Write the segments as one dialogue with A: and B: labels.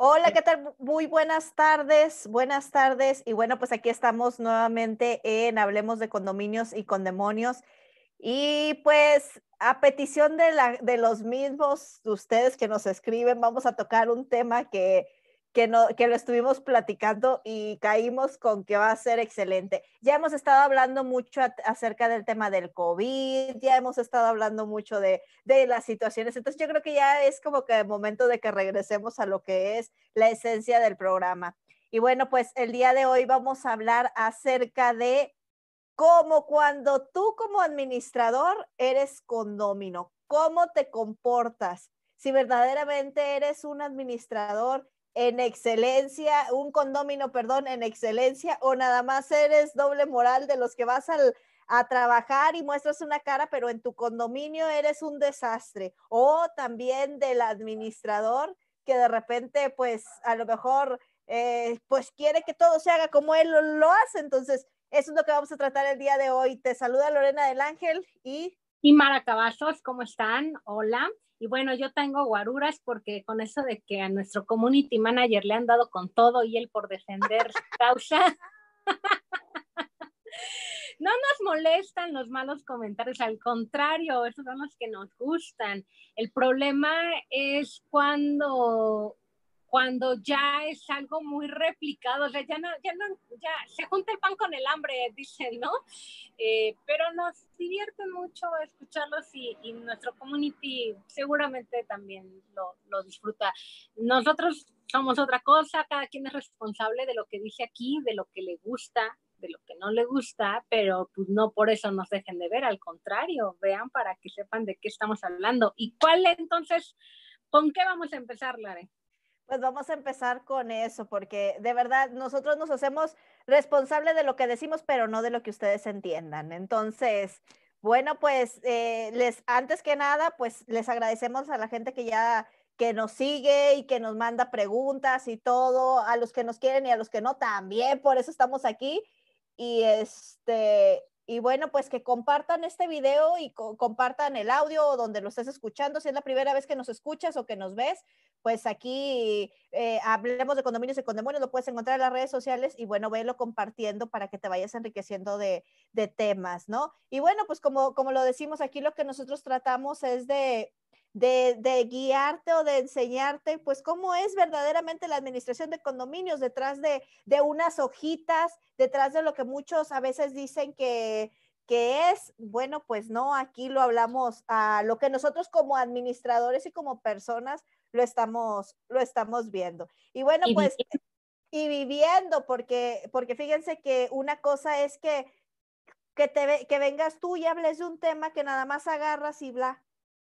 A: Hola, ¿qué tal? Muy buenas tardes, buenas tardes. Y bueno, pues aquí estamos nuevamente en Hablemos de Condominios y Condemonios. Y pues a petición de, la, de los mismos de ustedes que nos escriben, vamos a tocar un tema que que, no, que lo estuvimos platicando y caímos con que va a ser excelente. Ya hemos estado hablando mucho acerca del tema del COVID, ya hemos estado hablando mucho de, de las situaciones, entonces yo creo que ya es como que el momento de que regresemos a lo que es la esencia del programa. Y bueno, pues el día de hoy vamos a hablar acerca de cómo cuando tú como administrador eres condómino, cómo te comportas, si verdaderamente eres un administrador en excelencia, un condomino, perdón, en excelencia, o nada más eres doble moral de los que vas a trabajar y muestras una cara, pero en tu condominio eres un desastre, o también del administrador que de repente, pues a lo mejor, eh, pues quiere que todo se haga como él lo, hace. Entonces, eso es lo que vamos a tratar el día de hoy. Te saluda Lorena del Ángel y...
B: Y Mara Cavazos, ¿cómo están? Hola. Y bueno, yo tengo guaruras porque con eso de que a nuestro community manager le han dado con todo y él por defender causa. no nos molestan los malos comentarios, al contrario, esos son los que nos gustan. El problema es cuando cuando ya es algo muy replicado, o sea, ya no, ya no, ya se junta el pan con el hambre, dicen, ¿no? Eh, pero nos divierte mucho escucharlos y, y, nuestro community seguramente también lo, lo, disfruta. Nosotros somos otra cosa, cada quien es responsable de lo que dice aquí, de lo que le gusta, de lo que no le gusta, pero pues no por eso nos dejen de ver, al contrario, vean para que sepan de qué estamos hablando. ¿Y cuál entonces, con qué vamos a empezar, Lare?
A: Pues vamos a empezar con eso, porque de verdad nosotros nos hacemos responsables de lo que decimos, pero no de lo que ustedes entiendan. Entonces, bueno, pues eh, les, antes que nada, pues les agradecemos a la gente que ya que nos sigue y que nos manda preguntas y todo, a los que nos quieren y a los que no también, por eso estamos aquí. Y este, y bueno, pues que compartan este video y compartan el audio donde lo estés escuchando, si es la primera vez que nos escuchas o que nos ves, pues aquí eh, hablemos de condominios y condemonios, lo puedes encontrar en las redes sociales y bueno, velo compartiendo para que te vayas enriqueciendo de, de temas, ¿no? Y bueno, pues como, como lo decimos aquí, lo que nosotros tratamos es de, de, de, guiarte o de enseñarte, pues cómo es verdaderamente la administración de condominios detrás de, de unas hojitas, detrás de lo que muchos a veces dicen que, que es, bueno, pues no, aquí lo hablamos a lo que nosotros como administradores y como personas lo estamos, lo estamos viendo. Y bueno, pues, y viviendo, porque, porque fíjense que una cosa es que, que, te, que vengas tú y hables de un tema que nada más agarras y bla,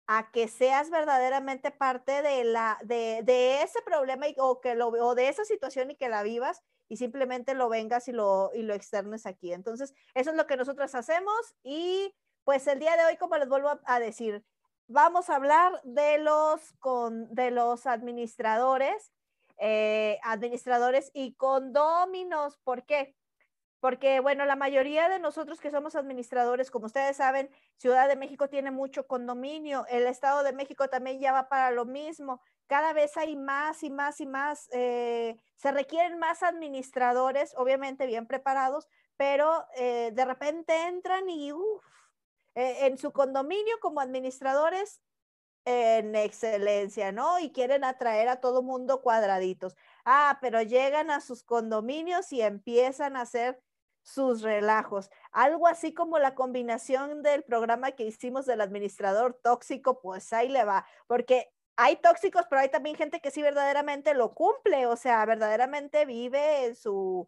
A: a que seas verdaderamente parte de, la, de, de ese problema y, o, que lo, o de esa situación y que la vivas y simplemente lo vengas y lo, y lo externes aquí. Entonces, eso es lo que nosotros hacemos y pues el día de hoy, como les vuelvo a decir, vamos a hablar de los, con, de los administradores, eh, administradores y condóminos. ¿Por qué? Porque, bueno, la mayoría de nosotros que somos administradores, como ustedes saben, Ciudad de México tiene mucho condominio, el Estado de México también ya va para lo mismo. Cada vez hay más y más y más, eh, se requieren más administradores, obviamente bien preparados, pero eh, de repente entran y, uff, eh, en su condominio como administradores en excelencia, ¿no? Y quieren atraer a todo mundo cuadraditos. Ah, pero llegan a sus condominios y empiezan a hacer sus relajos. Algo así como la combinación del programa que hicimos del administrador tóxico, pues ahí le va, porque hay tóxicos, pero hay también gente que sí verdaderamente lo cumple, o sea, verdaderamente vive en su,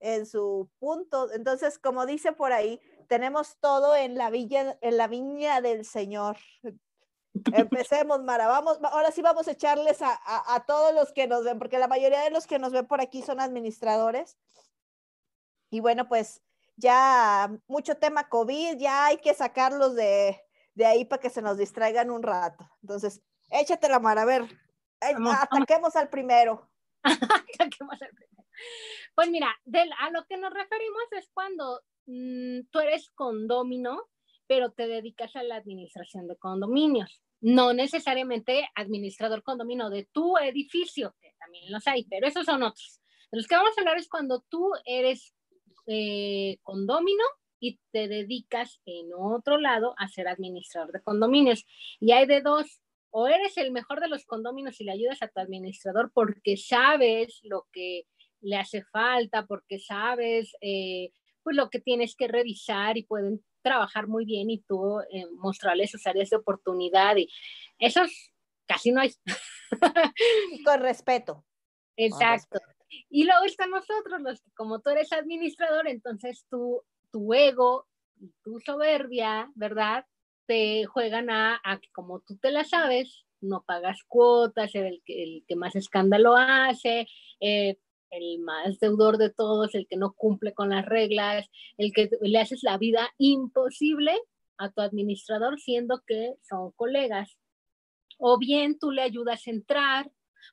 A: en su punto. Entonces, como dice por ahí, tenemos todo en la villa, en la viña del Señor. Empecemos, Mara. Vamos, ahora sí vamos a echarles a, a, todos los que nos ven, porque la mayoría de los que nos ven por aquí son administradores. Y bueno, pues ya mucho tema COVID, ya hay que sacarlos de, de ahí para que se nos distraigan un rato. Entonces, échatela, Mara, a ver, ataquemos al primero.
B: ataquemos al primero. Pues mira, a lo que nos referimos es cuando Mm, tú eres condomino, pero te dedicas a la administración de condominios. no necesariamente administrador condominio de tu edificio, que también los hay, pero esos son otros. De los que vamos a hablar es cuando tú eres eh, condomino y te dedicas en otro lado a ser administrador de condominios. Y hay de dos, o eres el mejor de los condominios y le ayudas a tu administrador porque sabes lo que le hace falta, porque sabes eh, pues lo que tienes que revisar y pueden trabajar muy bien y tú eh, mostrarles sus áreas de oportunidad y esos casi no hay.
A: Con respeto.
B: Exacto. Y luego están nosotros, los que como tú eres administrador, entonces tú, tu ego y tu soberbia, ¿verdad? Te juegan a, que como tú te la sabes, no pagas cuotas, el, el que más escándalo hace, eh, el más deudor de todos, el que no cumple con las reglas, el que le haces la vida imposible a tu administrador siendo que son colegas. O bien tú le ayudas a entrar,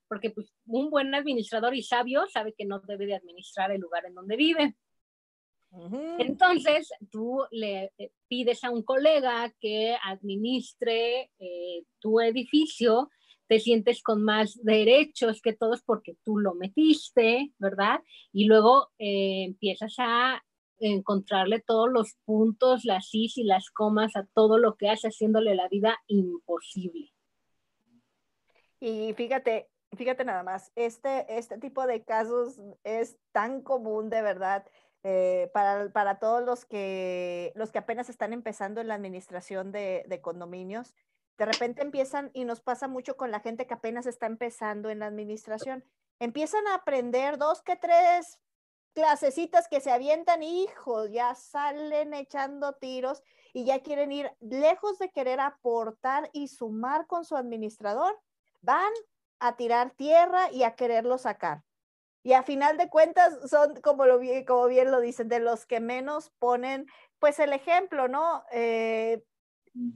B: porque pues, un buen administrador y sabio sabe que no debe de administrar el lugar en donde vive. Entonces, tú le eh, pides a un colega que administre eh, tu edificio te sientes con más derechos que todos porque tú lo metiste, ¿verdad? Y luego eh, empiezas a encontrarle todos los puntos, las is y las comas a todo lo que hace, haciéndole la vida imposible.
A: Y fíjate, fíjate nada más, este, este tipo de casos es tan común de verdad. Eh, para, para, todos los que, los que apenas están empezando en la administración de, de condominios, de repente empiezan, y nos pasa mucho con la gente que apenas está empezando en la administración, empiezan a aprender dos que tres clasecitas que se avientan, hijos, ya salen echando tiros y ya quieren ir lejos de querer aportar y sumar con su administrador, van a tirar tierra y a quererlo sacar. Y a final de cuentas son, como, lo, como bien lo dicen, de los que menos ponen, pues el ejemplo, ¿no? Eh,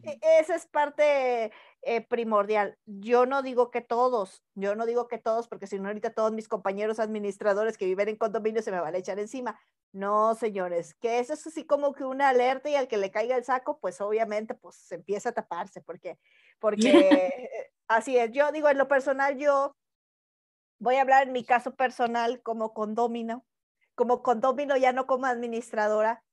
A: e, esa es parte eh, primordial. Yo no digo que todos, yo no digo que todos, porque si no ahorita todos mis compañeros administradores que viven en condominio se me van a echar encima. No, señores, que eso es así como que una alerta y al que le caiga el saco, pues obviamente pues empieza a taparse, porque, porque así es. Yo digo, en lo personal, yo voy a hablar en mi caso personal como condomino, como condomino ya no como administradora.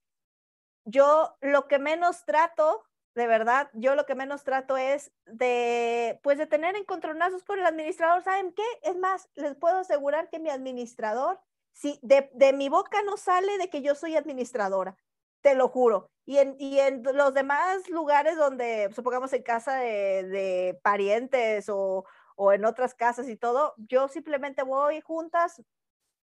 A: Yo lo que menos trato de verdad, yo lo que menos trato es de, pues de tener encontronazos con el administrador. ¿Saben qué? Es más, les puedo asegurar que mi administrador, si de mi boca no sale de que yo soy administradora, te lo juro. Y en, y en los demás lugares donde, supongamos en casa de, de parientes o, o en otras casas y todo, yo simplemente voy juntas,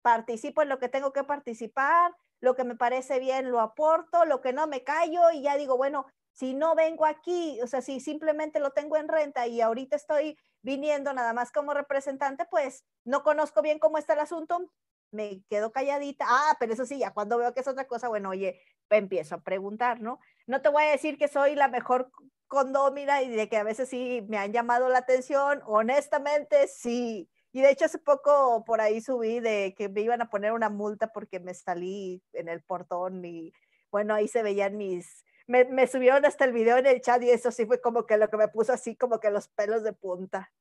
A: participo en lo que tengo que participar, lo que me parece bien lo aporto, lo que no me callo y ya digo, bueno, si no vengo aquí, o sea, si simplemente lo tengo en renta y ahorita estoy viniendo nada más como representante, pues no conozco bien cómo está el asunto, me quedo calladita. Ah, pero eso sí, ya cuando veo que es otra cosa, bueno, oye, empiezo a preguntar, ¿no? No te voy a decir que soy la mejor condómina y de que a veces sí me han llamado la atención, honestamente sí. Y de hecho hace poco por ahí subí de que me iban a poner una multa porque me salí en el portón y bueno, ahí se veían mis me, subieron hasta el video en el chat y eso sí fue como que lo que me puso así como que los pelos de punta.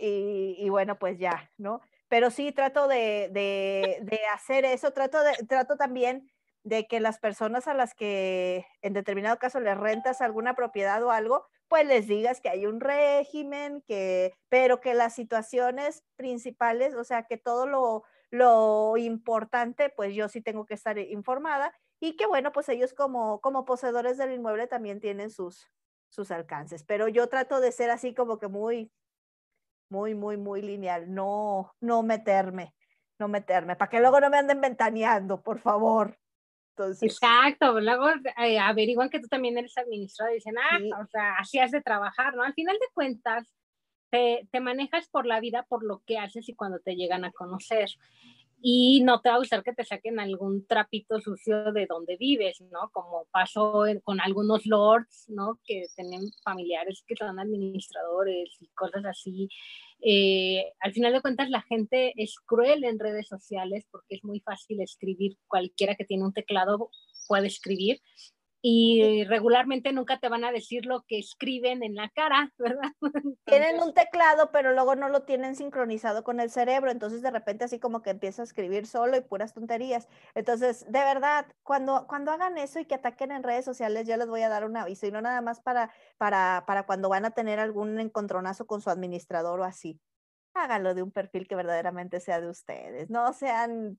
A: Y, bueno, pues ya, ¿no? Pero sí trato de, de, hacer eso, trato, de, trato también de que las personas a las que en determinado caso les rentas alguna propiedad o algo, pues les digas que hay un régimen, que, pero que las situaciones principales, o sea, que todo lo, lo importante, pues yo sí tengo que estar informada y que bueno, pues ellos como, como poseedores del inmueble también tienen sus, sus alcances. Pero yo trato de ser así como que muy, muy, muy, muy lineal, no, no meterme, no meterme, para que luego no me anden ventaneando, por favor.
B: Entonces, Exacto, luego eh, averiguan que tú también eres administrador y dicen, ah, o sea, así has de trabajar, ¿no? Al final de cuentas, te, te, manejas por la vida, por lo que haces y cuando te llegan a conocer y no te va a gustar que te saquen algún trapito sucio de donde vives, ¿no? Como pasó con algunos lords, ¿no? Que tienen familiares que son administradores y cosas así. Eh, al final de cuentas, la gente es cruel en redes sociales porque es muy fácil escribir, cualquiera que tiene un teclado puede escribir. Y regularmente nunca te van a decir lo que escriben en la cara, ¿verdad?
A: tienen un teclado, pero luego no lo tienen sincronizado con el cerebro, entonces de repente así como que empieza a escribir solo y puras tonterías. Entonces, de verdad, cuando, cuando hagan eso y que ataquen en redes sociales, yo les voy a dar un aviso y no nada más para, para, para cuando van a tener algún encontronazo con su administrador o así. Háganlo de un perfil que verdaderamente sea de ustedes, no sean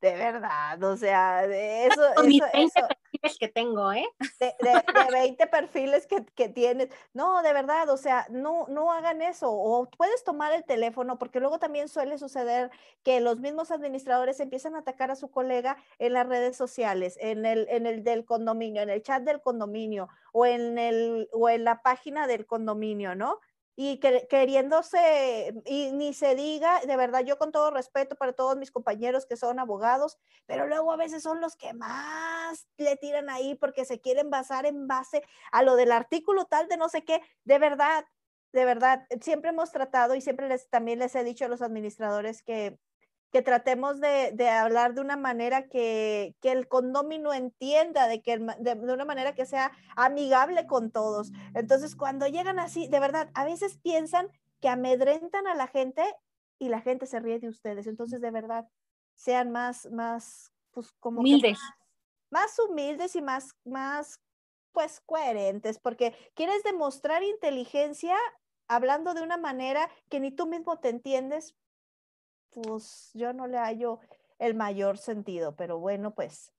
A: de verdad, o sea, de eso, eso,
B: 20 perfiles que tengo, ¿eh?
A: De, de, 20 perfiles que, que, tienes. No, de verdad, o sea, no, no hagan eso. O puedes tomar el teléfono, porque luego también suele suceder que los mismos administradores empiezan a atacar a su colega en las redes sociales, en el, en el del condominio, en el chat del condominio, o en, el, o en la página del condominio, ¿no? Y queriéndose, y ni se diga, de verdad, yo con todo respeto para todos mis compañeros que son abogados, pero luego a veces son los que más le tiran ahí porque se quieren basar en base a lo del artículo tal de no sé qué, de verdad, de verdad, siempre hemos tratado y siempre les, también les he dicho a los administradores que que tratemos de, de, hablar de una manera que, que el condomino entienda, de, que de, de, una manera que sea amigable con todos. Entonces, cuando llegan así, de verdad, a veces piensan que amedrentan a la gente y la gente se ríe de ustedes. Entonces, de verdad, sean más, más, pues como...
B: Humildes.
A: Más, más, humildes y más, más, pues, coherentes, porque quieres demostrar inteligencia hablando de una manera que ni tú mismo te entiendes, pues yo no le hallo el mayor sentido, pero bueno, pues,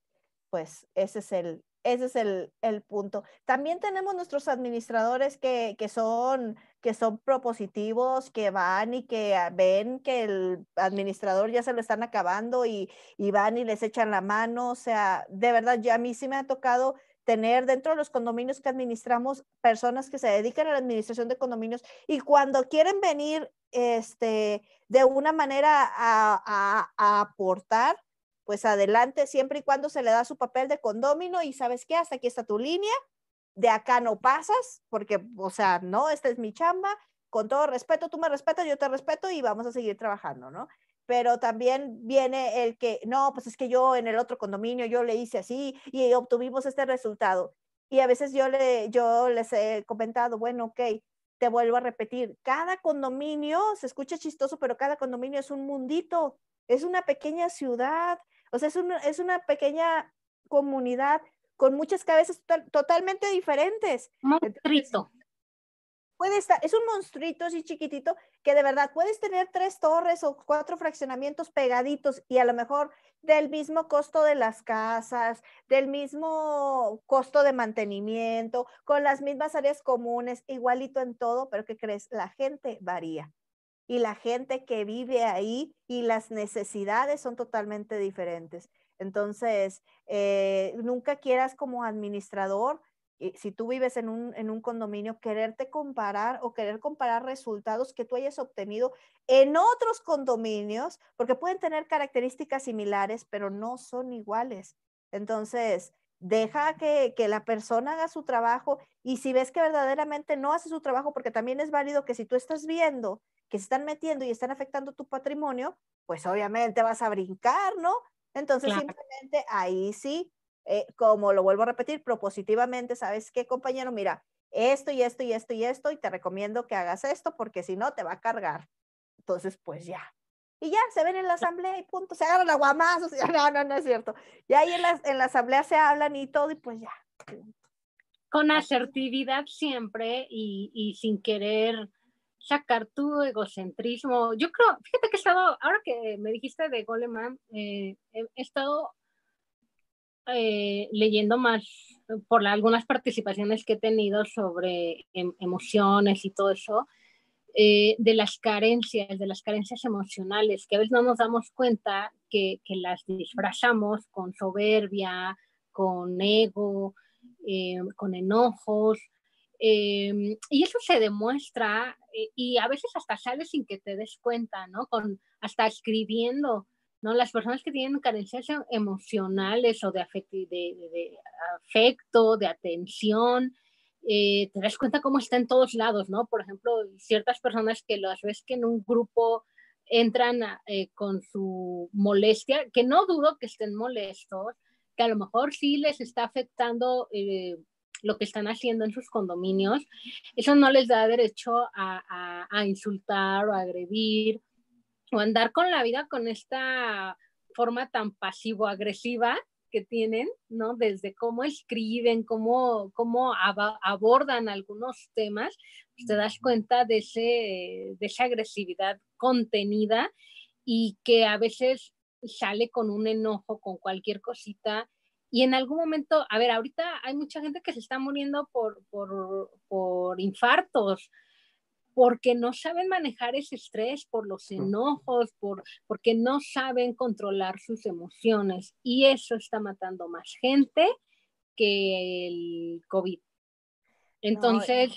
A: pues ese es el, ese es el, el punto. También tenemos nuestros administradores que, que, son, que son propositivos, que van y que ven que el administrador ya se lo están acabando y, y van y les echan la mano. O sea, de verdad, ya a mí sí me ha tocado tener dentro de los condominios que administramos personas que se dedican a la administración de condominios y cuando quieren venir este, de una manera a, a, aportar, pues adelante, siempre y cuando se le da su papel de condomino y sabes qué, hasta aquí está tu línea, de acá no pasas, porque, o sea, no, esta es mi chamba, con todo respeto, tú me respetas, yo te respeto y vamos a seguir trabajando, ¿no? Pero también viene el que, no, pues es que yo en el otro condominio yo le hice así y obtuvimos este resultado. Y a veces yo, le, yo les he comentado, bueno, ok, te vuelvo a repetir, cada condominio, se escucha chistoso, pero cada condominio es un mundito, es una pequeña ciudad, o sea, es, un, es una pequeña comunidad con muchas cabezas totalmente diferentes.
B: Monstruito
A: es un monstruito así chiquitito que de verdad puedes tener tres torres o cuatro fraccionamientos pegaditos y a lo mejor del mismo costo de las casas, del mismo costo de mantenimiento, con las mismas áreas comunes, igualito en todo, pero ¿qué crees? La gente varía y la gente que vive ahí y las necesidades son totalmente diferentes. Entonces, eh, nunca quieras como administrador si tú vives en un, en un condominio, quererte comparar o querer comparar resultados que tú hayas obtenido en otros condominios, porque pueden tener características similares, pero no son iguales. Entonces, deja que, que, la persona haga su trabajo y si ves que verdaderamente no hace su trabajo, porque también es válido que si tú estás viendo que se están metiendo y están afectando tu patrimonio, pues obviamente vas a brincar, ¿no? Entonces simplemente ahí sí eh, como lo vuelvo a repetir, propositivamente, ¿sabes qué, compañero? Mira, esto y esto y esto y esto, y te recomiendo que hagas esto porque si no te va a cargar. Entonces, pues ya. Y ya, se ven en la asamblea y punto, se agarran aguamazos, no, no, no es cierto. Y ahí en la, en la asamblea se hablan y todo, y pues ya.
B: Con asertividad siempre y, y sin querer sacar tu egocentrismo. Yo creo, fíjate que he estado, ahora que me dijiste de Goleman, eh, he, estado eh, leyendo más por algunas participaciones que he tenido sobre em, emociones y todo eso, eh, de las carencias, de las carencias emocionales, que a veces no nos damos cuenta que, las disfrazamos con soberbia, con ego, eh, con enojos. y eso se demuestra y a veces hasta sale sin que te des cuenta, ¿no? Con, hasta escribiendo ¿no? Las personas que tienen carencias emocionales o de, afecto, de, atención, eh, te das cuenta cómo está en todos lados, ¿no? Por ejemplo, ciertas personas que las ves que en un grupo entran eh, con su molestia, que no dudo que estén molestos, que a lo mejor sí les está afectando eh, lo que están haciendo en sus condominios, eso no les da derecho a, a insultar o agredir o andar con la vida con esta forma tan pasivo-agresiva que tienen, ¿no? Desde cómo escriben, cómo, cómo abordan algunos temas, pues te das cuenta de, ese, de esa agresividad contenida y que a veces sale con un enojo, con cualquier cosita. Y en algún momento, a ver, ahorita hay mucha gente que se está muriendo por, por, por infartos, porque no saben manejar ese estrés, por los enojos, por, porque no saben controlar sus emociones. Y eso está matando más gente que el COVID. Entonces,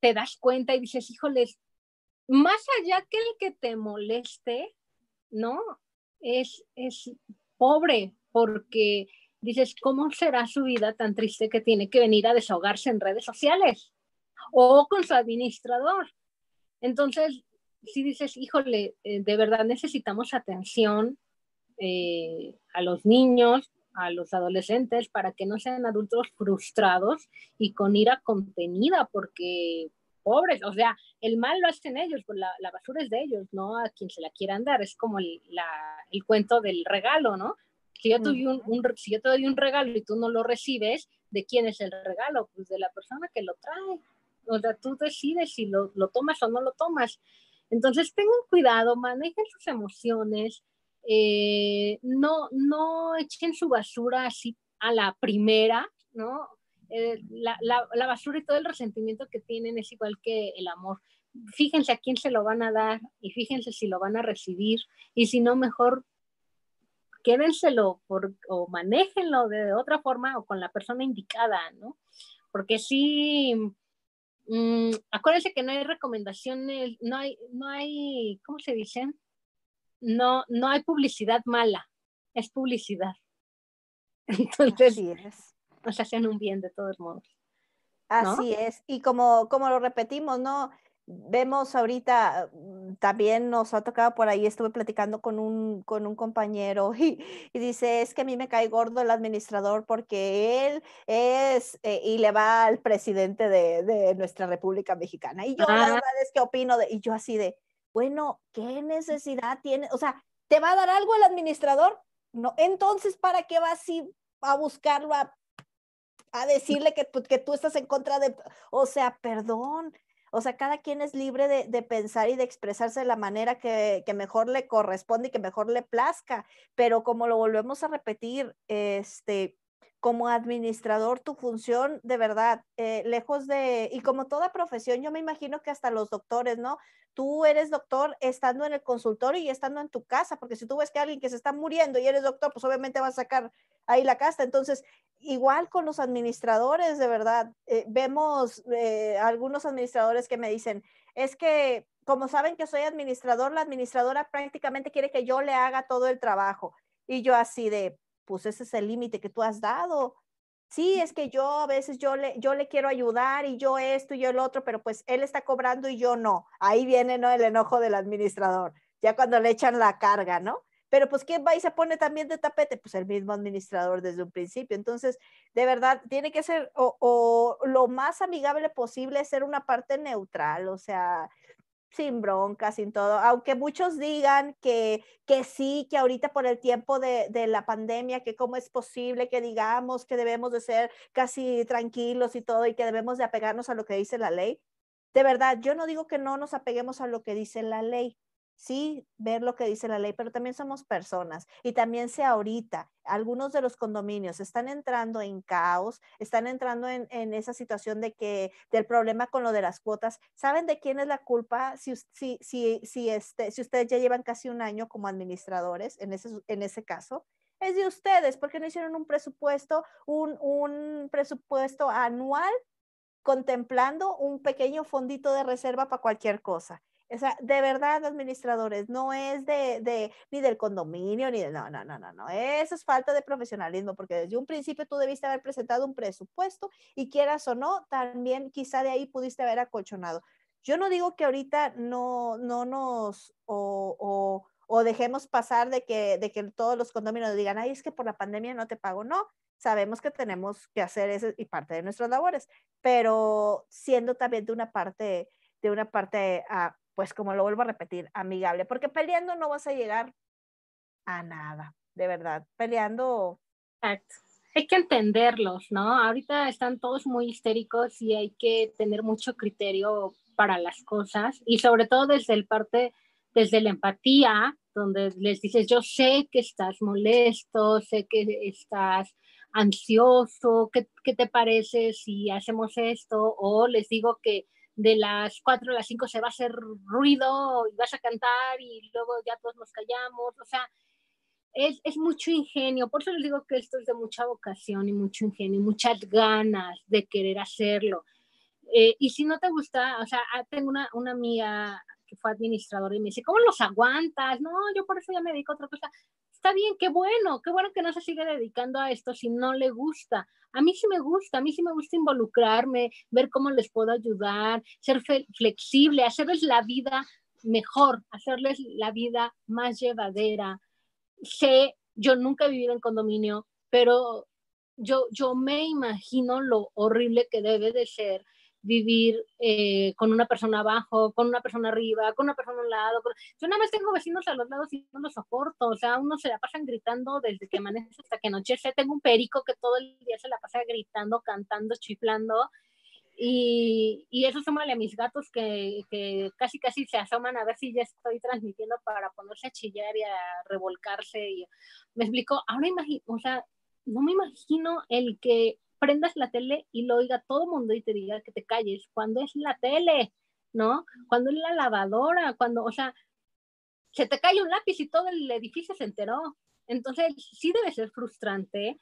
B: te das cuenta y dices, híjoles, más allá que el que te moleste, ¿no? Es, es pobre, porque dices, ¿cómo será su vida tan triste que tiene que venir a desahogarse en redes sociales o con su administrador? Entonces, si dices, híjole, eh, de verdad necesitamos atención eh, a los niños, a los adolescentes, para que no sean adultos frustrados y con ira contenida, porque pobres, o sea, el mal lo hacen ellos, pues la, basura es de ellos, no a quien se la quieran dar, es como el, cuento del regalo, ¿no? Si yo, si yo te doy un regalo y tú no lo recibes, ¿de quién es el regalo? Pues de la persona que lo trae o sea, tú decides si lo, lo tomas o no lo tomas. Entonces, tengan cuidado, manejen sus emociones, eh, no, no echen su basura así a la primera, ¿no? Eh, la, la, basura y todo el resentimiento que tienen es igual que el amor. Fíjense a quién se lo van a dar y fíjense si lo van a recibir y si no, mejor quédenselo por, o manéjenlo de otra forma o con la persona indicada, ¿no? Porque sí, Mm, acuérdense que no hay recomendaciones, no hay, no hay, ¿cómo se dice? No, no hay publicidad mala, es publicidad. Entonces, nos hacen un bien de todos modos.
A: Así es, y como, como lo repetimos, ¿no? Vemos ahorita, mm, también nos ha tocado por ahí, estuve platicando con un, con un compañero y, dice, es que a mí me cae gordo el administrador porque él es eh, y le va al presidente de, de, nuestra República Mexicana. Y yo la verdad es que opino de, y yo así de, bueno, ¿qué necesidad tiene? O sea, ¿te va a dar algo el administrador? No, entonces, ¿para qué vas a buscarlo a, a decirle que, que tú estás en contra de, o sea, perdón, o sea, cada quien es libre de, pensar y de expresarse de la manera que, mejor le corresponde y que mejor le plazca, pero como lo volvemos a repetir, este, como administrador, tu función de verdad, eh, lejos de, y como toda profesión, yo me imagino que hasta los doctores, ¿no? Tú eres doctor estando en el consultorio y estando en tu casa, porque si tú ves que alguien que se está muriendo y eres doctor, pues obviamente vas a sacar ahí la casta. Entonces, igual con los administradores, de verdad, eh, vemos eh, algunos administradores que me dicen, es que como saben que soy administrador, la administradora prácticamente quiere que yo le haga todo el trabajo. Y yo así de, pues ese es el límite que tú has dado. Sí, es que yo a veces yo le, yo le quiero ayudar y yo esto y yo el otro, pero pues él está cobrando y yo no. Ahí viene ¿no? el enojo del administrador, ya cuando le echan la carga, ¿no? Pero pues ¿quién va y se pone también de tapete? Pues el mismo administrador desde un principio. Entonces, de verdad, tiene que ser o, lo más amigable posible, ser una parte neutral, o sea, sin bronca, sin todo, aunque muchos digan que, que sí, que ahorita por el tiempo de, de, la pandemia, que cómo es posible que digamos que debemos de ser casi tranquilos y todo y que debemos de apegarnos a lo que dice la ley. De verdad, yo no digo que no nos apeguemos a lo que dice la ley, sí ver lo que dice la ley, pero también somos personas y también sea ahorita, algunos de los condominios están entrando en caos, están entrando en, esa situación de que del problema con lo de las cuotas. ¿Saben de quién es la culpa? Si, si, si, si, este, si ustedes ya llevan casi un año como administradores en ese, en ese caso, es de ustedes, porque no hicieron un presupuesto, un, un presupuesto anual contemplando un pequeño fondito de reserva para cualquier cosa. O sea, de verdad, administradores, no es de, de, ni del condominio, ni de, no, no, no, no, no, eso es falta de profesionalismo, porque desde un principio tú debiste haber presentado un presupuesto y quieras o no, también quizá de ahí pudiste haber acolchonado. Yo no digo que ahorita no, no nos, o, o, o dejemos pasar de que, de que todos los condominios digan, ay, es que por la pandemia no te pago. No, sabemos que tenemos que hacer eso y parte de nuestras labores, pero siendo también de una parte, de una parte, ah, pues como lo vuelvo a repetir, amigable, porque peleando no vas a llegar a nada, de verdad, peleando.
B: Exacto. Hay que entenderlos, ¿no? Ahorita están todos muy histéricos y hay que tener mucho criterio para las cosas y sobre todo desde el parte, desde la empatía, donde les dices, yo sé que estás molesto, sé que estás ansioso, ¿qué, ¿qué, te parece si hacemos esto? O les digo que de las 4 a las 5 se va a hacer ruido y vas a cantar y luego ya todos nos callamos, o sea, es, es, mucho ingenio, por eso les digo que esto es de mucha vocación y mucho ingenio y muchas ganas de querer hacerlo. Eh, y si no te gusta, o sea, ah, tengo una, una amiga que fue administradora y me dice, ¿cómo los aguantas? No, yo por eso ya me dedico a otra cosa está bien, qué bueno, qué bueno que no se sigue dedicando a esto si no le gusta. A mí sí me gusta, a mí sí me gusta involucrarme, ver cómo les puedo ayudar, ser flexible, hacerles la vida mejor, hacerles la vida más llevadera. Sé, yo nunca he vivido en condominio, pero yo, yo me imagino lo horrible que debe de ser vivir eh, con una persona abajo, con una persona arriba, con una persona a un lado. Yo nada más tengo vecinos a los lados y no los soporto. O sea, uno se la pasan gritando desde que amanece hasta que anochece. Tengo un perico que todo el día se la pasa gritando, cantando, chiflando. Y, y eso súmale a mis gatos que, que, casi casi se asoman a ver si ya estoy transmitiendo para ponerse a chillar y a revolcarse. Y me explico, ahora imagino, o sea, no me imagino el que prendas la tele y lo oiga todo mundo y te diga que te calles, cuando es la tele, ¿no? Cuando es la lavadora, cuando, o sea, se te cae un lápiz y todo el edificio se enteró. Entonces, sí debe ser frustrante.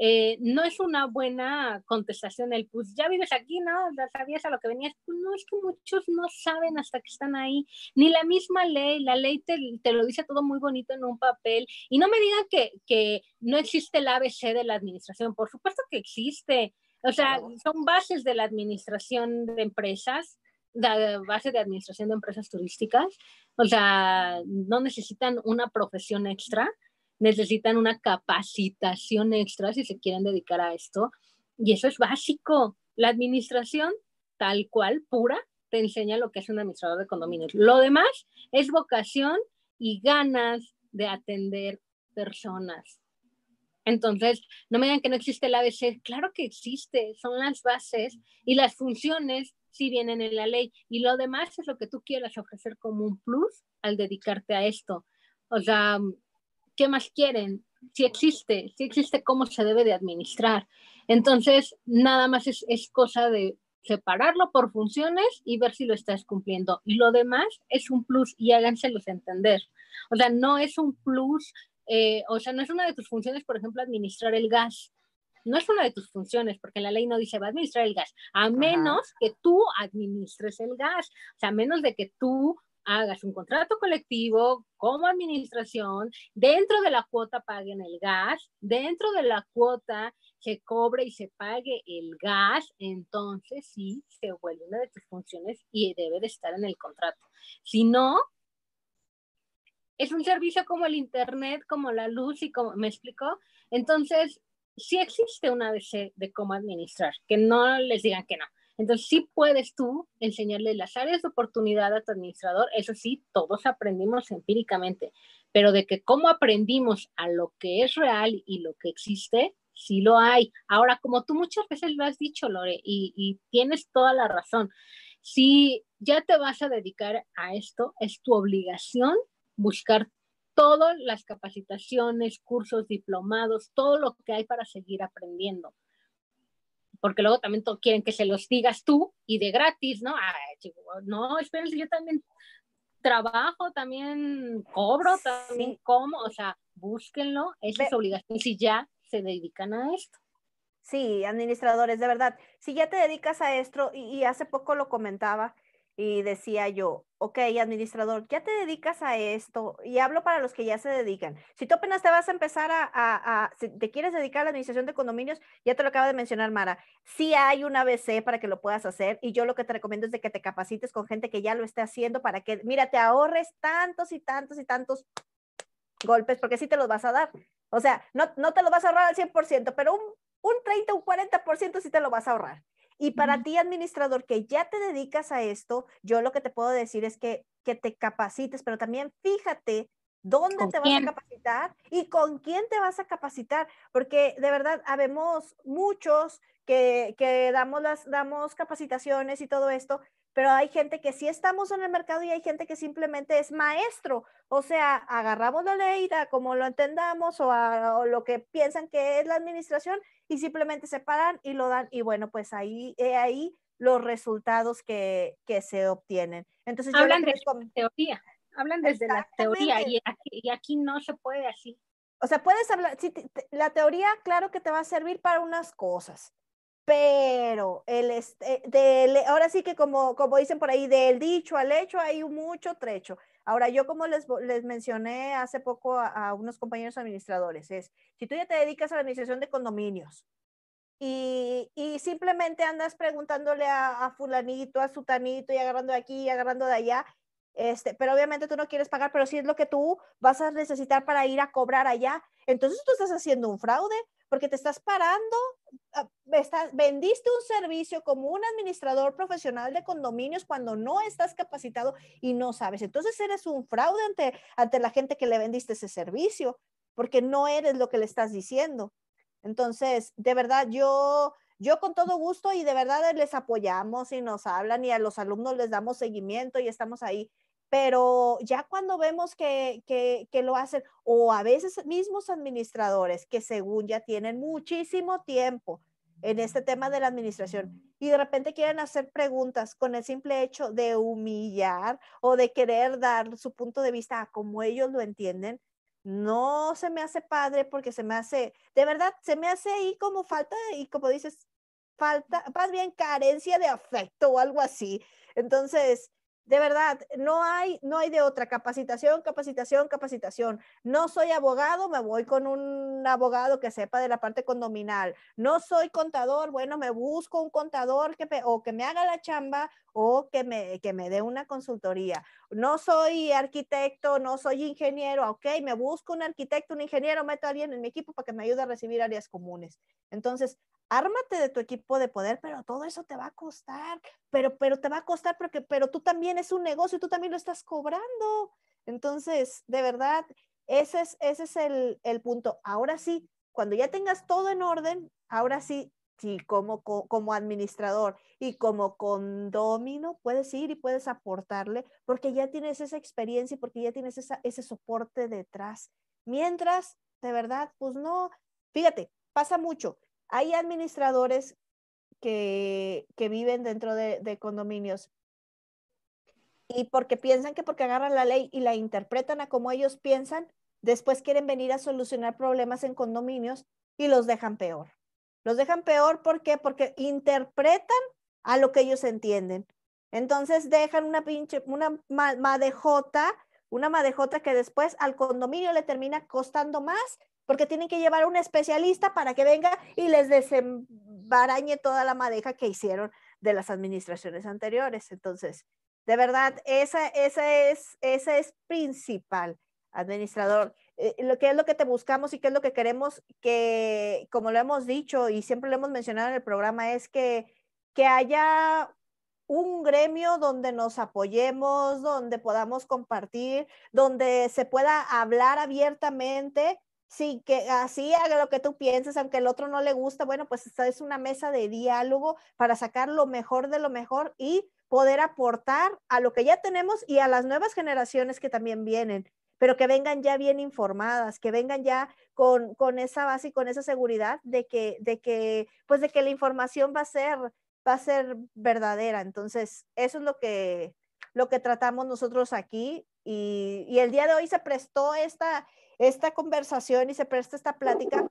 B: Eh, no es una buena contestación el, pues ya vives aquí, ¿no? Ya sabías a lo que venías. Pues no, es que muchos no saben hasta que están ahí. Ni la misma ley, la ley te, te lo dice todo muy bonito en un papel. Y no me digan que, que no existe el ABC de la administración. Por supuesto que existe. O sea, son bases de la administración de empresas la base de administración de empresas turísticas, o sea, no necesitan una profesión extra, necesitan una capacitación extra si se quieren dedicar a esto. Y eso es básico. La administración, tal cual, pura, te enseña lo que es un administrador de condominios. Lo demás es vocación y ganas de atender personas. Entonces, no me digan que no existe el ABC. Claro que existe, son las bases y las funciones sí vienen en la ley. Y lo demás es lo que tú quieras ofrecer como un plus al dedicarte a esto. O sea, ¿qué más quieren? Si existe, si existe cómo se debe de administrar. Entonces, nada más es, cosa de separarlo por funciones y ver si lo estás cumpliendo. Y lo demás es un plus y háganselos entender. O sea, no es un plus, eh, o sea, no es una de tus funciones, por ejemplo, administrar el gas. No es una de tus funciones, porque la ley no dice va a administrar el gas, a menos que tú administres el gas, o sea, a menos de que tú hagas un contrato colectivo como administración, dentro de la cuota paguen el gas, dentro de la cuota se cobre y se pague el gas, entonces sí se vuelve una de tus funciones y debe de estar en el contrato. Si no, es un servicio como el Internet, como la luz y como, ¿me explicó? Entonces, sí existe una ABC de cómo administrar, que no les digan que no. Entonces, sí puedes tú enseñarle las áreas de oportunidad a tu administrador. Eso sí, todos aprendimos empíricamente, pero de que cómo aprendimos a lo que es real y lo que existe, sí lo hay. Ahora, como tú muchas veces lo has dicho, Lore, y, y tienes toda la razón, si ya te vas a dedicar a esto, es tu obligación buscar todas las capacitaciones, cursos, diplomados, todo lo que hay para seguir aprendiendo porque luego también quieren que se los digas tú y de gratis, ¿no? Ay, no, espérense, yo también trabajo, también cobro, también como, o sea, búsquenlo, esa es obligación si ya se dedican a esto.
A: Sí, administradores, de verdad, si ya te dedicas a esto, y hace poco lo comentaba, y decía yo, ok, administrador, ya te dedicas a esto, y hablo para los que ya se dedican. Si tú apenas te vas a empezar a, si te quieres dedicar a la administración de condominios, ya te lo acaba de mencionar Mara, sí hay una ABC para que lo puedas hacer, y yo lo que te recomiendo es de que te capacites con gente que ya lo esté haciendo para que, mira, te ahorres tantos y tantos y tantos golpes, porque sí te los vas a dar. O sea, no, no te lo vas a ahorrar al 100%, pero un, un 30, un 40% sí te lo vas a ahorrar. Y para ti, administrador, que ya te dedicas a esto, yo lo que te puedo decir es que, que te capacites, pero también fíjate dónde te vas a capacitar y con quién te vas a capacitar, porque de verdad habemos muchos que, que damos, las, damos capacitaciones y todo esto, pero hay gente que sí estamos en el mercado y hay gente que simplemente es maestro, o sea, agarramos la ley como lo entendamos o, o, lo que piensan que es la administración y simplemente se paran y lo dan y bueno, pues ahí, ahí los resultados que, que se obtienen. Entonces,
B: hablan de teoría, hablan desde la teoría y aquí, y aquí no se puede así.
A: O sea, puedes hablar, sí, la teoría, claro que te va a servir para unas cosas, pero el este, de, ahora sí que como, como dicen por ahí, del dicho al hecho hay mucho trecho. Ahora, yo como les, les mencioné hace poco a, unos compañeros administradores, es, si tú ya te dedicas a la administración de condominios y, y simplemente andas preguntándole a, a, fulanito, a sutanito y agarrando de aquí y agarrando de allá, este, pero obviamente tú no quieres pagar, pero si es lo que tú vas a necesitar para ir a cobrar allá, entonces tú estás haciendo un fraude porque te estás parando, estás, vendiste un servicio como un administrador profesional de condominios cuando no estás capacitado y no sabes. Entonces eres un fraude ante, ante la gente que le vendiste ese servicio, porque no eres lo que le estás diciendo. Entonces, de verdad, yo, yo con todo gusto y de verdad les apoyamos y nos hablan y a los alumnos les damos seguimiento y estamos ahí pero ya cuando vemos que, que, lo hacen, o a veces mismos administradores que según ya tienen muchísimo tiempo en este tema de la administración y de repente quieren hacer preguntas con el simple hecho de humillar o de querer dar su punto de vista a como ellos lo entienden, no se me hace padre porque se me hace, de verdad, se me hace ahí como falta, y como dices, falta, más bien carencia de afecto o algo así. Entonces, de verdad, no hay, no hay de otra capacitación, capacitación, capacitación. No soy abogado, me voy con un abogado que sepa de la parte condominal. No soy contador, bueno, me busco un contador que o que me haga la chamba o que me, que me dé una consultoría. No soy arquitecto, no soy ingeniero, ok, me busco un arquitecto, un ingeniero, meto a alguien en mi equipo para que me ayude a recibir áreas comunes. Entonces, ármate de tu equipo de poder, pero todo eso te va a costar, pero, pero te va a costar porque, pero tú también es un negocio, tú también lo estás cobrando. Entonces, de verdad, ese es, ese es el, el punto. Ahora sí, cuando ya tengas todo en orden, ahora sí, sí, como, como administrador y como condomino, puedes ir y puedes aportarle porque ya tienes esa experiencia y porque ya tienes esa, ese soporte detrás. Mientras, de verdad, pues no, fíjate, pasa mucho hay administradores que, viven dentro de, condominios y porque piensan que porque agarran la ley y la interpretan a como ellos piensan, después quieren venir a solucionar problemas en condominios y los dejan peor. Los dejan peor ¿por porque interpretan a lo que ellos entienden. Entonces dejan una pinche, una madejota, una madejota que después al condominio le termina costando más porque tienen que llevar a un especialista para que venga y les desembarañe toda la madeja que hicieron de las administraciones anteriores. Entonces, de verdad, esa, esa, es, esa es principal, administrador. Eh, lo que es lo que te buscamos y qué es lo que queremos que, como lo hemos dicho y siempre lo hemos mencionado en el programa, es que, que haya un gremio donde nos apoyemos, donde podamos compartir, donde se pueda hablar abiertamente Sí, que así haga lo que tú pienses, aunque el otro no le gusta, bueno, pues esta es una mesa de diálogo para sacar lo mejor de lo mejor y poder aportar a lo que ya tenemos y a las nuevas generaciones que también vienen, pero que vengan ya bien informadas, que vengan ya con, con esa base y con esa seguridad de que, de que, pues de que la información va a ser, va a ser verdadera. Entonces, eso es lo que, lo que tratamos nosotros aquí y, el día de hoy se prestó esta, esta conversación y se presta esta plática,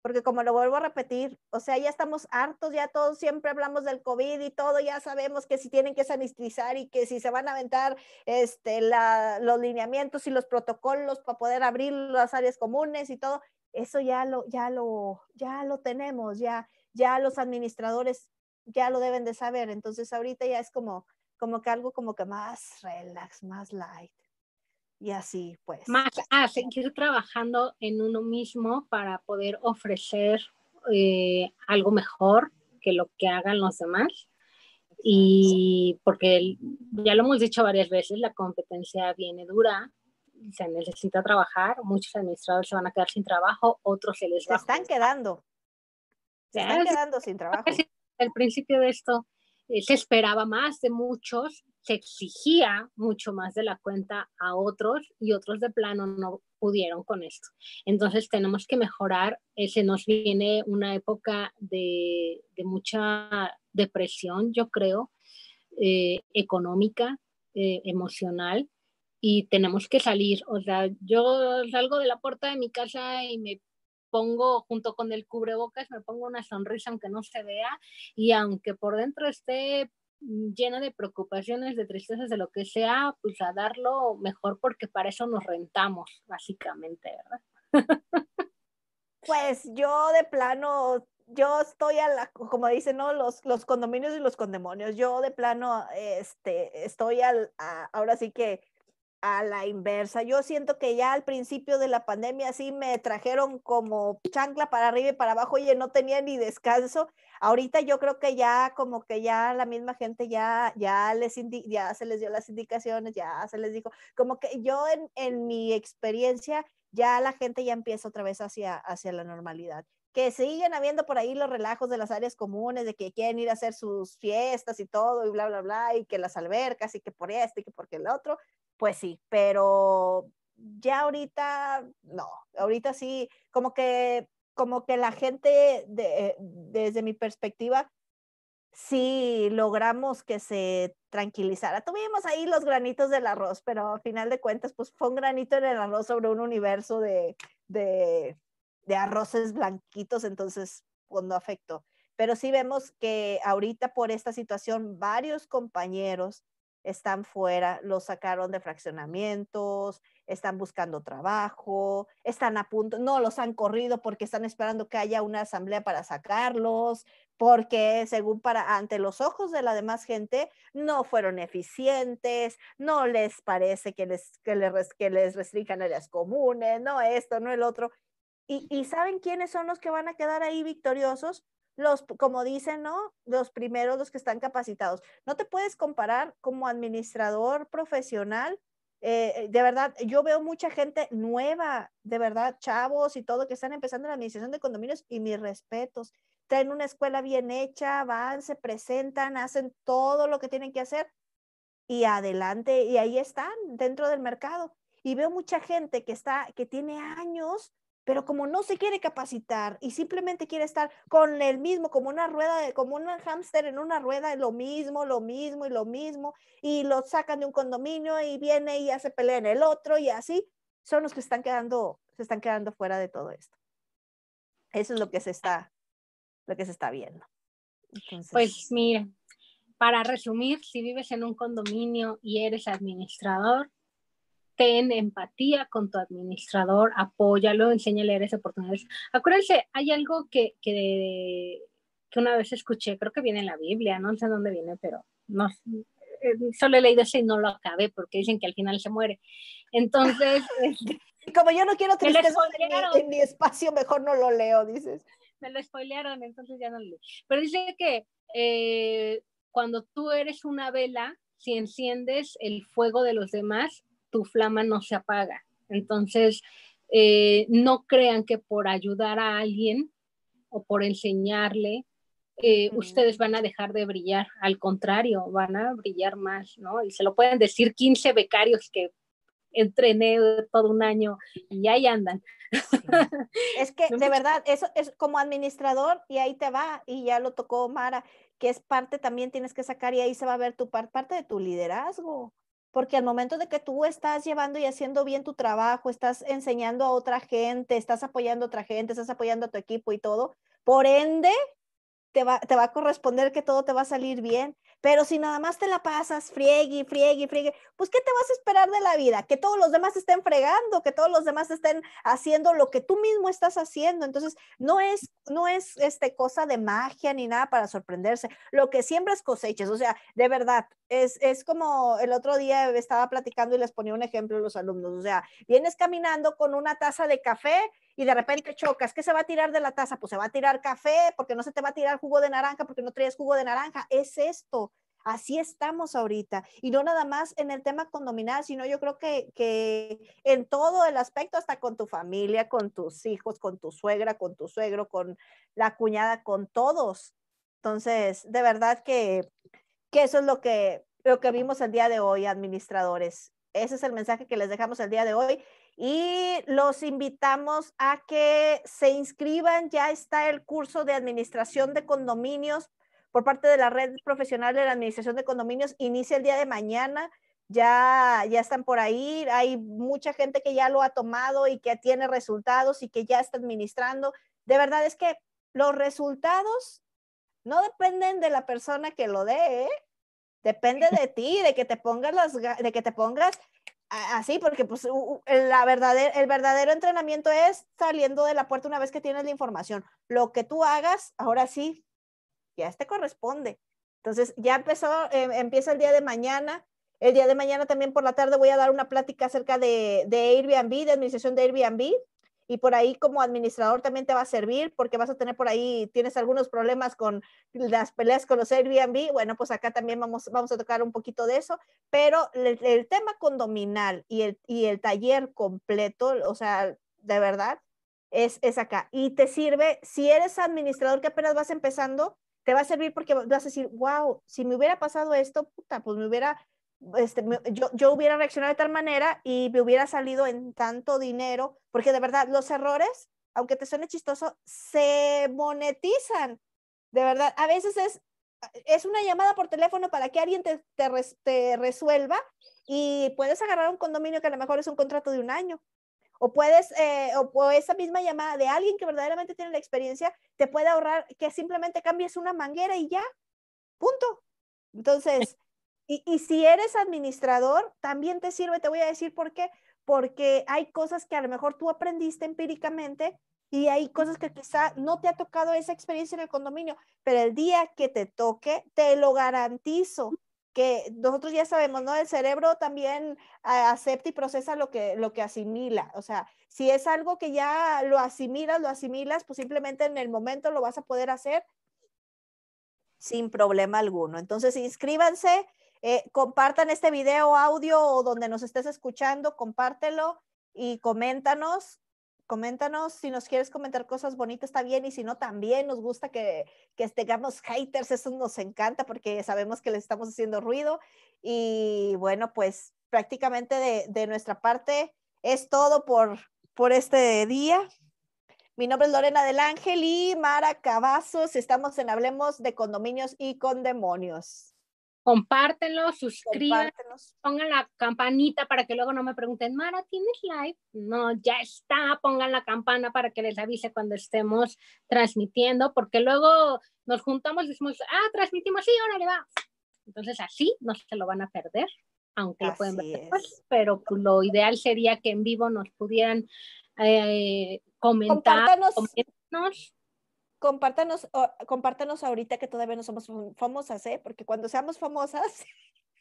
A: porque como lo vuelvo a repetir, o sea, ya estamos hartos, ya todos siempre hablamos del COVID y todo, ya sabemos que si tienen que sanitizar y que si se van a aventar este, la, los lineamientos y los protocolos para poder abrir las áreas comunes y todo, eso ya lo, ya lo, ya lo tenemos, ya, ya los administradores ya lo deben de saber, entonces ahorita ya es como, como que algo como que más relax, más light. Y así pues.
B: Más, ah, seguir trabajando en uno mismo para poder ofrecer eh, algo mejor que lo que hagan los demás. Y porque ya lo hemos dicho varias veces, la competencia viene dura, se necesita trabajar, muchos administradores se van a quedar sin trabajo, otros se les
A: va. Se están quedando. Se están quedando sin trabajo.
B: Al principio de esto se esperaba más de muchos, se exigía mucho más de la cuenta a otros y otros de plano no pudieron con esto. Entonces tenemos que mejorar, eh, se nos viene una época de, de mucha depresión, yo creo, eh, económica, emocional, y tenemos que salir. O sea, yo salgo de la puerta de mi casa y me pongo junto con el cubrebocas, me pongo una sonrisa aunque no se vea y aunque por dentro esté llena de preocupaciones, de tristezas, de lo que sea, pues a darlo mejor porque para eso nos rentamos, básicamente, ¿verdad?
A: Pues yo de plano, yo estoy a la, como dicen, ¿no? Los, los condominios y los condemonios, yo de plano, este, estoy al, ahora sí que a la inversa. Yo siento que ya al principio de la pandemia sí me trajeron como chancla para arriba y para abajo, oye, no tenía ni descanso. Ahorita yo creo que ya como que ya la misma gente ya, ya, les ya se les dio las indicaciones, ya se les dijo, como que yo en, en mi experiencia ya la gente ya empieza otra vez hacia, hacia la normalidad que siguen habiendo por ahí los relajos de las áreas comunes, de que quieren ir a hacer sus fiestas y todo, y bla, bla, bla, y que las albercas, y que por este, y que porque el otro, pues sí, pero ya ahorita, no, ahorita sí, como que, como que la gente, de, desde mi perspectiva, sí logramos que se tranquilizara. Tuvimos ahí los granitos del arroz, pero al final de cuentas, pues fue un granito en el arroz sobre un universo de, de, de arroces blanquitos, entonces, pues no afectó. Pero sí vemos que ahorita por esta situación, varios compañeros están fuera, los sacaron de fraccionamientos, están buscando trabajo, están a punto, no los han corrido porque están esperando que haya una asamblea para sacarlos, porque según para ante los ojos de la demás gente no fueron eficientes, no les parece que les, que les, que les restrinjan áreas comunes, no esto, no el otro. Y, y ¿saben quiénes son los que van a quedar ahí victoriosos? Los, como dicen, ¿no? Los primeros, los que están capacitados. No te puedes comparar como administrador profesional. Eh, de verdad, yo veo mucha gente nueva, de verdad, chavos y todo, que están empezando la administración de condominios y mis respetos. Traen una escuela bien hecha, van, se presentan, hacen todo lo que tienen que hacer y adelante, y ahí están dentro del mercado. Y veo mucha gente que está, que tiene años pero como no se quiere capacitar y simplemente quiere estar con el mismo, como una rueda, de, como un hámster en una rueda, lo mismo, lo mismo y lo mismo, y lo sacan de un condominio y viene y ya se pelea en el otro y así, son los que están quedando, se están quedando fuera de todo esto. Eso es lo que se está, lo que se está viendo.
B: Pues mira, para resumir, si vives en un condominio y eres administrador, ten empatía con tu administrador, apóyalo, enséñale a esas oportunidades. Acuérdense, hay algo que, que, que, una vez escuché, creo que viene en la Biblia, no sé dónde viene, pero no, eh, solo he leído ese y no lo acabé porque dicen que al final se muere. Entonces...
A: Como yo no quiero tristeza en, en mi, espacio, mejor no lo leo, dices.
B: Me lo spoilearon, entonces ya no lo leo. Pero dice que eh, cuando tú eres una vela, si enciendes el fuego de los demás, tu flama no se apaga. Entonces, eh, no crean que por ayudar a alguien o por enseñarle, eh, ustedes van a dejar de brillar. Al contrario, van a brillar más, ¿no? Y se lo pueden decir 15 becarios que entrené todo un año y ahí andan.
A: Es que de verdad, eso es como administrador y ahí te va, y ya lo tocó Mara, que es parte también tienes que sacar y ahí se va a ver tu parte de tu liderazgo porque al momento de que tú estás llevando y haciendo bien tu trabajo, estás enseñando a otra gente, estás apoyando a otra gente, estás apoyando a tu equipo y todo, por ende, te va, te va a corresponder que todo te va a salir bien. Pero si nada más te la pasas, friegue, friegue, friegue, pues ¿qué te vas a esperar de la vida? Que todos los demás estén fregando, que todos los demás estén haciendo lo que tú mismo estás haciendo. Entonces, no es, no es este, cosa de magia ni nada para sorprenderse. Lo que siempre es cosechas, o sea, de verdad, es, es como el otro día estaba platicando y les ponía un ejemplo a los alumnos, o sea, vienes caminando con una taza de café y de repente chocas, ¿qué se va a tirar de la taza? Pues se va a tirar café, porque no se te va a tirar jugo de naranja, porque no traes jugo de naranja. Es esto. Así estamos ahorita. Y no nada más en el tema condominal, sino yo creo que, que en todo el aspecto, hasta con tu familia, con tus hijos, con tu suegra, con tu suegro, con la cuñada, con todos. Entonces, de verdad que, que eso es lo que, lo que vimos el día de hoy, administradores. Ese es el mensaje que les dejamos el día de hoy y los invitamos a que se inscriban. Ya está el curso de administración de condominios por parte de la red profesional de la administración de condominios. Inicia el día de mañana. Ya, ya están por ahí. Hay mucha gente que ya lo ha tomado y que tiene resultados y que ya está administrando. De verdad es que los resultados no dependen de la persona que lo dé, ¿eh? depende de ti, de que te pongas las, de que te pongas así, porque pues la el verdadero entrenamiento es saliendo de la puerta una vez que tienes la información. Lo que tú hagas, ahora sí, ya te corresponde. Entonces, ya empezó, em, empieza el día de mañana. El día de mañana también por la tarde voy a dar una plática acerca de, de Airbnb, de administración de Airbnb y por ahí como administrador también te va a servir porque vas a tener por ahí, tienes algunos problemas con las peleas con los Airbnb, bueno, pues acá también vamos, vamos a tocar un poquito de eso, pero el, tema condominal y el, y el taller completo, o sea, de verdad, es, es acá. Y te sirve, si eres administrador que apenas vas empezando, te va a servir porque vas a decir, wow, si me hubiera pasado esto, puta, pues me hubiera este, yo, yo hubiera reaccionado de tal manera y me hubiera salido en tanto dinero, porque de verdad los errores, aunque te suene chistoso, se monetizan. De verdad, a veces es, es una llamada por teléfono para que alguien te, te, resuelva y puedes agarrar un condominio que a lo mejor es un contrato de un año. O puedes, eh, o, esa misma llamada de alguien que verdaderamente tiene la experiencia, te puede ahorrar que simplemente cambies una manguera y ya, punto. Entonces, y, si eres administrador, también te sirve, te voy a decir por qué, porque hay cosas que a lo mejor tú aprendiste empíricamente y hay cosas que quizá no te ha tocado esa experiencia en el condominio, pero el día que te toque, te lo garantizo que nosotros ya sabemos, ¿no? El cerebro también acepta y procesa lo que, lo que asimila. O sea, si es algo que ya lo asimilas, lo asimilas, pues simplemente en el momento lo vas a poder hacer sin problema alguno. Entonces, inscríbanse, eh, compartan este video, audio o donde nos estés escuchando, compártelo y coméntanos. Coméntanos si nos quieres comentar cosas bonitas, está bien, y si no, también nos gusta que, que tengamos haters, eso nos encanta porque sabemos que les estamos haciendo ruido. Y bueno, pues prácticamente de, de nuestra parte es todo por, por este día. Mi nombre es Lorena del Ángel y Mara Cavazos. Estamos en Hablemos de Condominios y con Demonios
B: compártenlo, suscríbanse, pongan la campanita para que luego no me pregunten, Mara, ¿tienes live? No, ya está, pongan la campana para que les avise cuando estemos transmitiendo, porque luego nos juntamos y decimos, ah, transmitimos, sí, ahora le va. Entonces así no se lo van a perder, aunque lo pueden ver después, pero lo ideal sería que en vivo nos pudieran eh, comentar,
A: compártanos, compártanos ahorita que todavía no somos famosas, ¿eh? Porque cuando seamos famosas...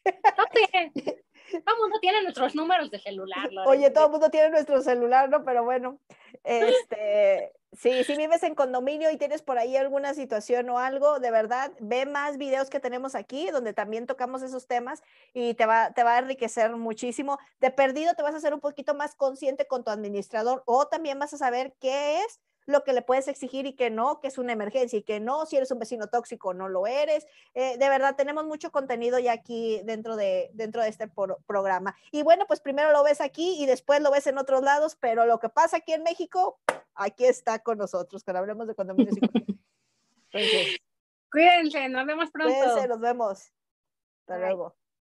B: todo el mundo tiene nuestros números de celular.
A: Oye, todo el mundo tiene nuestro celular, ¿no? Pero bueno, este, sí, si vives en condominio y tienes por ahí alguna situación o algo, de verdad, ve más videos que tenemos aquí, donde también tocamos esos temas y te va, te va a enriquecer muchísimo. De perdido te vas a hacer un poquito más consciente con tu administrador o también vas a saber qué es lo que le puedes exigir y que no, que es una emergencia y que no, si eres un vecino tóxico no lo eres. Eh, de verdad, tenemos mucho contenido ya aquí dentro de, dentro de este programa. Y bueno, pues primero lo ves aquí y después lo ves en otros lados, pero lo que pasa aquí en México, aquí está con nosotros, cuando hablemos de condominios.
B: Cuídense, nos vemos pronto.
A: Cuídense, nos vemos. Hasta luego.